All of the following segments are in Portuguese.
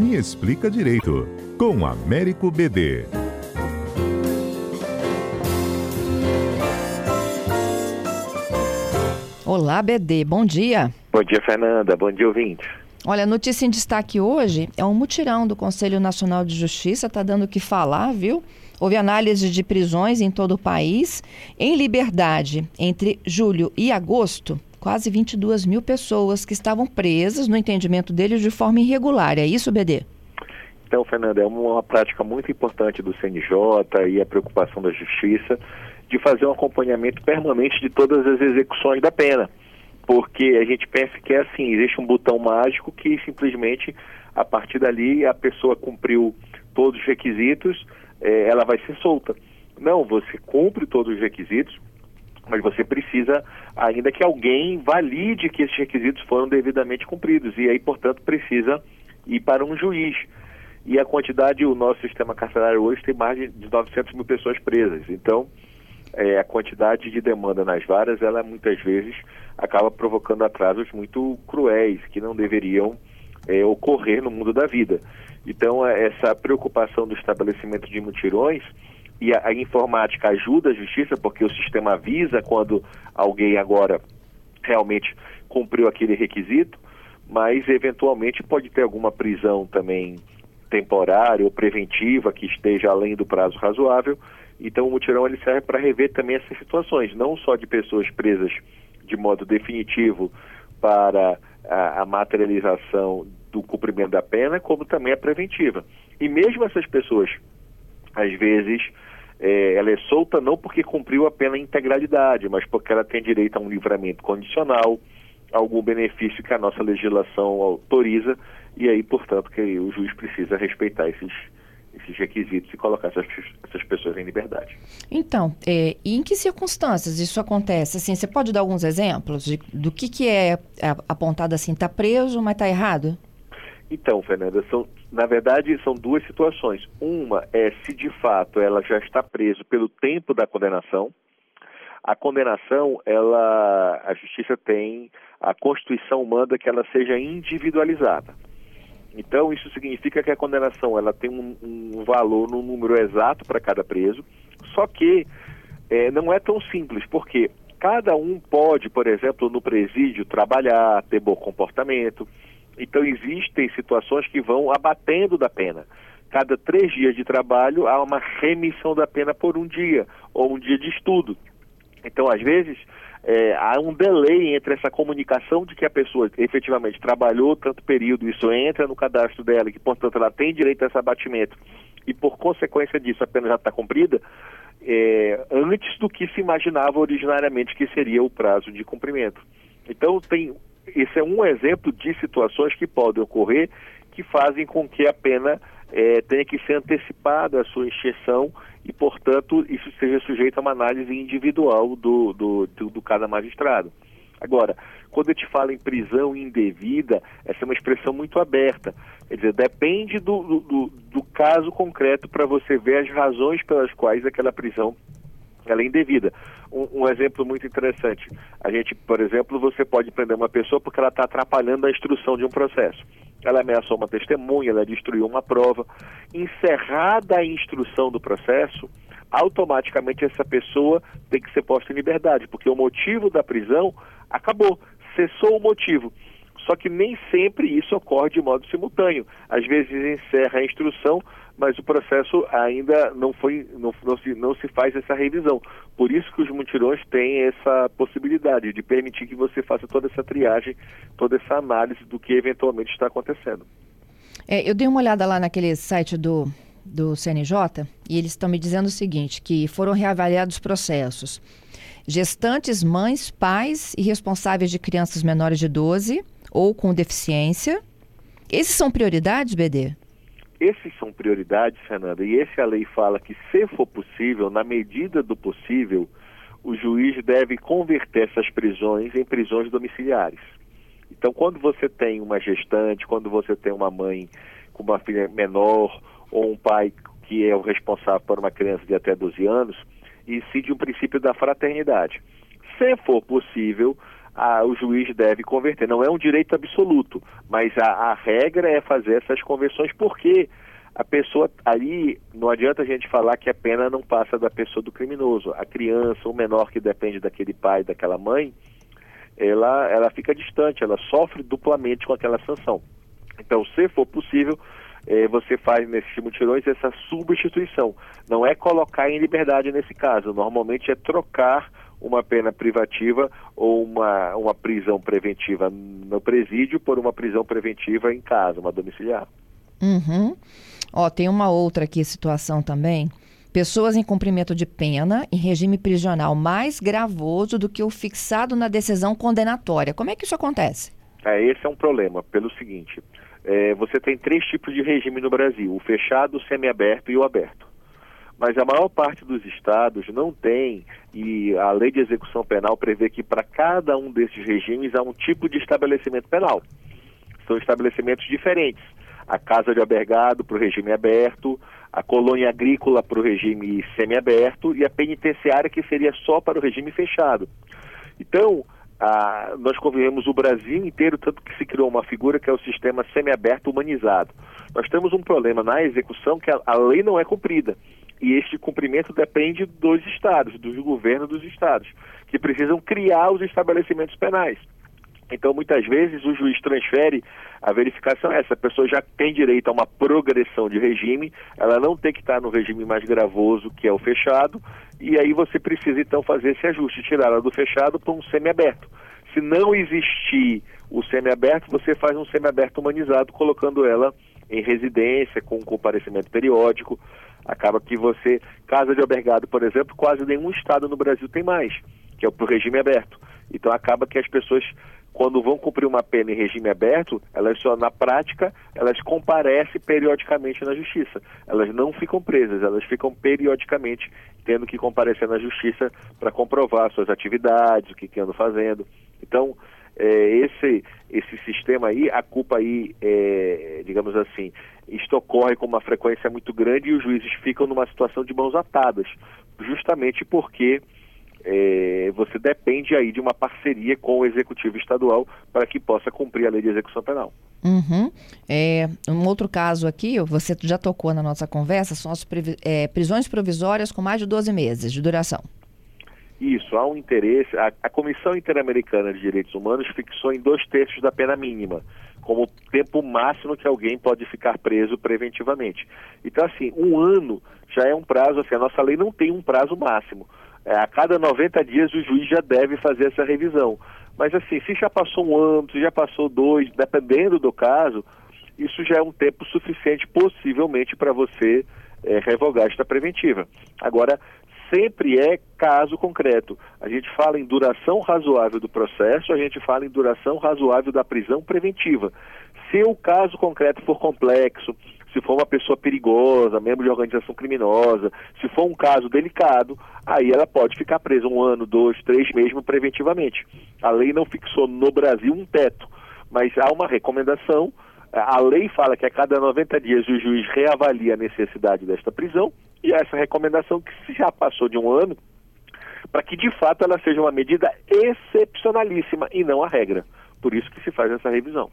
Me Explica Direito, com Américo BD. Olá, BD, bom dia. Bom dia, Fernanda. Bom dia, ouvinte. Olha, a notícia em destaque hoje é um mutirão do Conselho Nacional de Justiça, está dando o que falar, viu? Houve análise de prisões em todo o país. Em liberdade, entre julho e agosto, quase 22 mil pessoas que estavam presas, no entendimento deles, de forma irregular. É isso, BD? Então, Fernanda, é uma prática muito importante do CNJ e a preocupação da Justiça de fazer um acompanhamento permanente de todas as execuções da pena. Porque a gente pensa que é assim, existe um botão mágico que simplesmente, a partir dali, a pessoa cumpriu todos os requisitos, eh, ela vai ser solta. Não, você cumpre todos os requisitos, mas você precisa ainda que alguém valide que esses requisitos foram devidamente cumpridos. E aí, portanto, precisa ir para um juiz. E a quantidade, o nosso sistema carcerário hoje tem mais de 900 mil pessoas presas. Então, é, a quantidade de demanda nas varas, ela muitas vezes acaba provocando atrasos muito cruéis, que não deveriam é, ocorrer no mundo da vida. Então, é, essa preocupação do estabelecimento de mutirões e a, a, informática ajuda a justiça, porque o sistema avisa quando alguém agora realmente cumpriu aquele requisito, mas eventualmente pode ter alguma prisão também temporária ou preventiva que esteja além do prazo razoável então o mutirão ele serve para rever também essas situações, não só de pessoas presas de modo definitivo para a, a materialização do cumprimento da pena, como também a preventiva. E mesmo essas pessoas, às vezes, é, ela é solta não porque cumpriu a pena em integralidade, mas porque ela tem direito a um livramento condicional, algum benefício que a nossa legislação autoriza, e aí, portanto, que o juiz precisa respeitar esses esses requisitos e colocar essas, essas pessoas em liberdade. Então, é, e em que circunstâncias isso acontece? Assim, você pode dar alguns exemplos de, do que, que é apontado assim, está preso, mas está errado? Então, Fernanda, são, na verdade são duas situações. Uma é se de fato ela já está preso pelo tempo da condenação. A condenação, ela, a justiça tem, a Constituição manda que ela seja individualizada. Então, isso significa que a condenação ela tem um, um valor no número exato para cada preso, só que é, não é tão simples, porque cada um pode, por exemplo, no presídio trabalhar, ter bom comportamento. Então, existem situações que vão abatendo da pena. Cada três dias de trabalho há uma remissão da pena por um dia, ou um dia de estudo. Então, às vezes, é, há um delay entre essa comunicação de que a pessoa efetivamente trabalhou tanto período, isso entra no cadastro dela, e que portanto ela tem direito a esse abatimento, e por consequência disso a pena já está cumprida, é, antes do que se imaginava originariamente que seria o prazo de cumprimento. Então tem esse é um exemplo de situações que podem ocorrer que fazem com que a pena é, tenha que ser antecipada a sua extinção e, portanto, isso seja sujeito a uma análise individual do, do, do, do cada magistrado. Agora, quando eu te falo em prisão indevida, essa é uma expressão muito aberta. Quer dizer, depende do, do, do caso concreto para você ver as razões pelas quais aquela prisão ela é indevida. Um, um, exemplo muito interessante. A gente, por exemplo, você pode prender uma pessoa porque ela está atrapalhando a instrução de um processo. Ela ameaçou uma testemunha, ela destruiu uma prova. Encerrada a instrução do processo, automaticamente essa pessoa tem que ser posta em liberdade, porque o motivo da prisão acabou, cessou o motivo. Só que nem sempre isso ocorre de modo simultâneo. Às vezes encerra a instrução, mas o processo ainda não foi, não, não, se, não se faz essa revisão. Por isso que os mutirões têm essa possibilidade de permitir que você faça toda essa triagem, toda essa análise do que eventualmente está acontecendo. É, eu dei uma olhada lá naquele site do, do CNJ e eles estão me dizendo o seguinte, que foram reavaliados processos. Gestantes, mães, pais e responsáveis de crianças menores de 12 ou com deficiência. Esses são prioridades, BD? Esses são prioridades, Fernanda, e esse a lei fala que, se for possível, na medida do possível, o juiz deve converter essas prisões em prisões domiciliares. Então, quando você tem uma gestante, quando você tem uma mãe com uma filha menor, ou um pai que é o responsável por uma criança de até 12 anos, incide um princípio da fraternidade. Se for possível, a, o juiz deve converter. Não é um direito absoluto, mas a, a regra é fazer essas conversões porque a pessoa ali não adianta a gente falar que a pena não passa da pessoa do criminoso. A criança, o menor que depende daquele pai, daquela mãe, ela, ela fica distante, ela sofre duplamente com aquela sanção. Então, se for possível, eh, você faz nesses mutirões essa substituição. Não é colocar em liberdade nesse caso, normalmente é trocar uma pena privativa ou uma, uma prisão preventiva no presídio por uma prisão preventiva em casa, uma domiciliar. Uhum. Ó, tem uma outra aqui situação também. Pessoas em cumprimento de pena em regime prisional mais gravoso do que o fixado na decisão condenatória. Como é que isso acontece? É, esse é um problema, pelo seguinte: é, você tem três tipos de regime no Brasil: o fechado, o semiaberto e o aberto. Mas a maior parte dos estados não tem, e a lei de execução penal prevê que para cada um desses regimes há um tipo de estabelecimento penal. São estabelecimentos diferentes a casa de albergado para o regime aberto, a colônia agrícola para o regime semiaberto e a penitenciária que seria só para o regime fechado. Então, a, nós convivemos o Brasil inteiro, tanto que se criou uma figura que é o sistema semiaberto humanizado. Nós temos um problema na execução que a, a lei não é cumprida. E este cumprimento depende dos estados, dos governos dos estados, que precisam criar os estabelecimentos penais. Então, muitas vezes, o juiz transfere a verificação. Essa pessoa já tem direito a uma progressão de regime, ela não tem que estar no regime mais gravoso, que é o fechado, e aí você precisa, então, fazer esse ajuste, tirar ela do fechado para um semiaberto. Se não existir o semiaberto, você faz um semiaberto humanizado, colocando ela em residência, com comparecimento periódico. Acaba que você, casa de albergado, por exemplo, quase nenhum estado no Brasil tem mais, que é o regime aberto. Então acaba que as pessoas quando vão cumprir uma pena em regime aberto, elas só na prática, elas comparecem periodicamente na justiça. Elas não ficam presas, elas ficam periodicamente tendo que comparecer na justiça para comprovar suas atividades, o que, que andam fazendo. Então, é, esse, esse sistema aí, a culpa aí, é, digamos assim, isto ocorre com uma frequência muito grande e os juízes ficam numa situação de mãos atadas, justamente porque é, você depende aí de uma parceria com o executivo estadual para que possa cumprir a lei de execução penal. Uhum. É, um outro caso aqui, você já tocou na nossa conversa, são as é, prisões provisórias com mais de 12 meses de duração. Isso, há um interesse. A, a Comissão Interamericana de Direitos Humanos fixou em dois terços da pena mínima, como tempo máximo que alguém pode ficar preso preventivamente. Então, assim, um ano já é um prazo, assim, a nossa lei não tem um prazo máximo. É, a cada 90 dias o juiz já deve fazer essa revisão. Mas assim, se já passou um ano, se já passou dois, dependendo do caso, isso já é um tempo suficiente, possivelmente, para você é, revogar esta preventiva. Agora, sempre é caso concreto. A gente fala em duração razoável do processo, a gente fala em duração razoável da prisão preventiva. Se o caso concreto for complexo, se for uma pessoa perigosa, membro de organização criminosa, se for um caso delicado, aí ela pode ficar presa um ano, dois, três, mesmo preventivamente. A lei não fixou no Brasil um teto, mas há uma recomendação. A lei fala que a cada 90 dias o juiz reavalia a necessidade desta prisão e essa recomendação que se já passou de um ano, para que de fato ela seja uma medida excepcionalíssima e não a regra. Por isso que se faz essa revisão.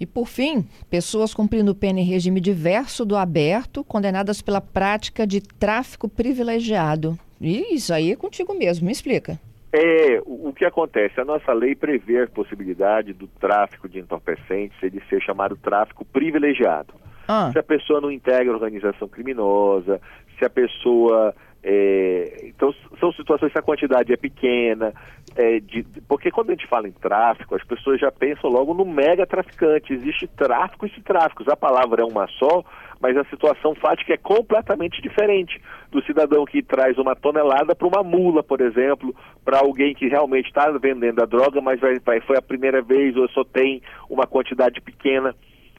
E por fim, pessoas cumprindo pena em regime diverso do aberto, condenadas pela prática de tráfico privilegiado. E isso aí é contigo mesmo, me explica. É, o, o que acontece? A nossa lei prevê a possibilidade do tráfico de entorpecentes ele ser chamado tráfico privilegiado. Ah. Se a pessoa não integra organização criminosa, se a pessoa é, então, são situações que a quantidade é pequena, é, de, porque quando a gente fala em tráfico, as pessoas já pensam logo no mega traficante. Existe tráfico e tráficos. A palavra é uma só, mas a situação fática é completamente diferente do cidadão que traz uma tonelada para uma mula, por exemplo, para alguém que realmente está vendendo a droga, mas vai, vai, foi a primeira vez ou só tem uma quantidade pequena.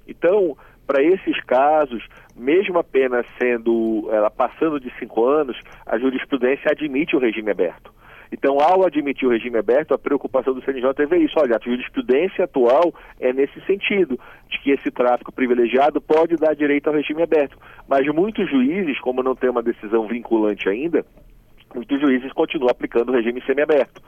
Então, para esses casos, mesmo a pena sendo ela passando de cinco anos, a jurisprudência admite o regime aberto. Então, ao admitir o regime aberto, a preocupação do CNJ é ver isso. Olha, a jurisprudência atual é nesse sentido, de que esse tráfico privilegiado pode dar direito ao regime aberto. Mas muitos juízes, como não tem uma decisão vinculante ainda, muitos juízes continuam aplicando o regime semiaberto.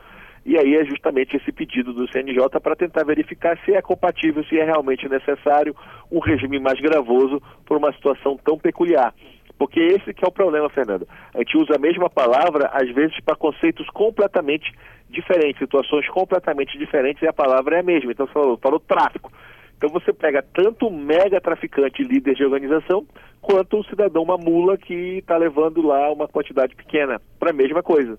E aí é justamente esse pedido do CNJ para tentar verificar se é compatível, se é realmente necessário um regime mais gravoso por uma situação tão peculiar. Porque esse que é o problema, Fernando. A gente usa a mesma palavra, às vezes, para conceitos completamente diferentes, situações completamente diferentes, e a palavra é a mesma. Então, você falou, falou tráfico. Então você pega tanto mega traficante líder de organização, quanto o cidadão uma mula que está levando lá uma quantidade pequena para a mesma coisa.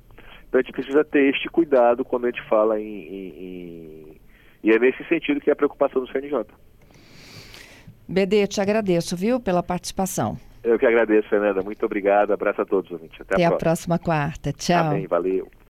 Então a gente precisa ter este cuidado quando a gente fala em, em, em... E é nesse sentido que é a preocupação do CNJ. BD, te agradeço, viu, pela participação. Eu que agradeço, Fernanda. Muito obrigado. Abraço a todos, gente. Até, Até a, próxima. a próxima quarta. Tchau. Amém. Valeu.